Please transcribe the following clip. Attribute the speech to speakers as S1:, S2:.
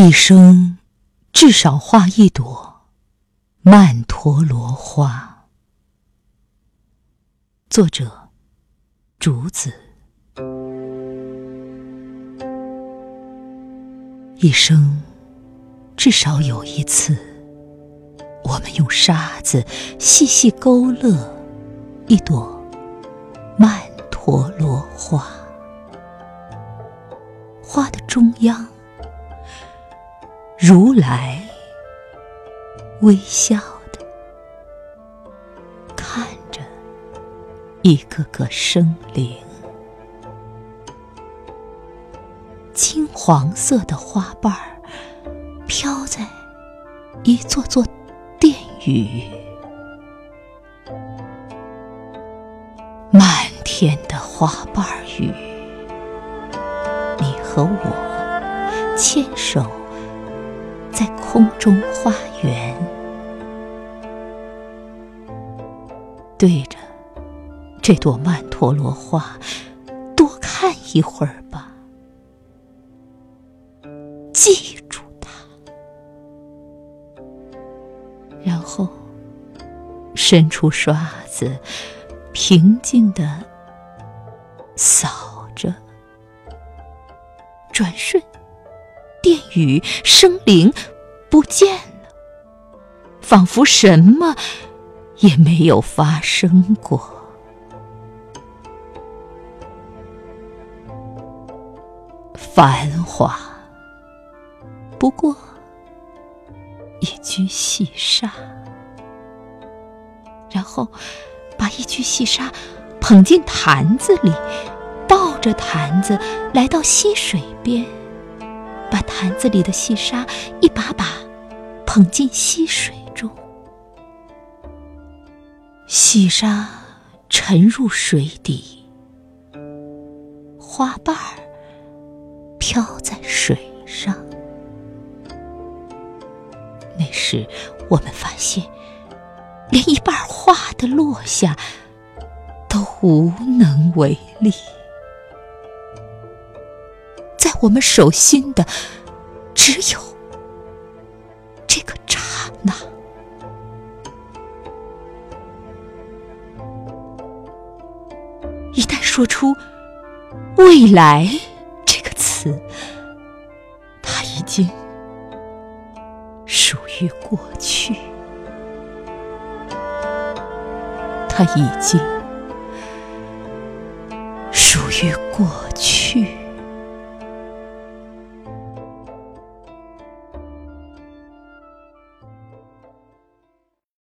S1: 一生至少画一朵曼陀罗花。作者：竹子。一生至少有一次，我们用沙子细细勾勒一朵曼陀罗花，花的中央。如来微笑的看着一个个生灵，金黄色的花瓣儿飘在一座座殿宇，漫天的花瓣雨，你和我牵手。在空中花园，对着这朵曼陀罗花多看一会儿吧，记住它，然后伸出刷子，平静的扫着，转瞬。殿宇生灵不见了，仿佛什么也没有发生过。繁华不过一具细沙，然后把一具细沙捧进坛子里，抱着坛子来到溪水边。把坛子里的细沙一把把捧进溪水中，细沙沉入水底，花瓣儿飘在水上。那时，我们发现，连一半花的落下都无能为力。我们手心的只有这个刹那。一旦说出“未来”这个词，它已经属于过去，它已经属于过。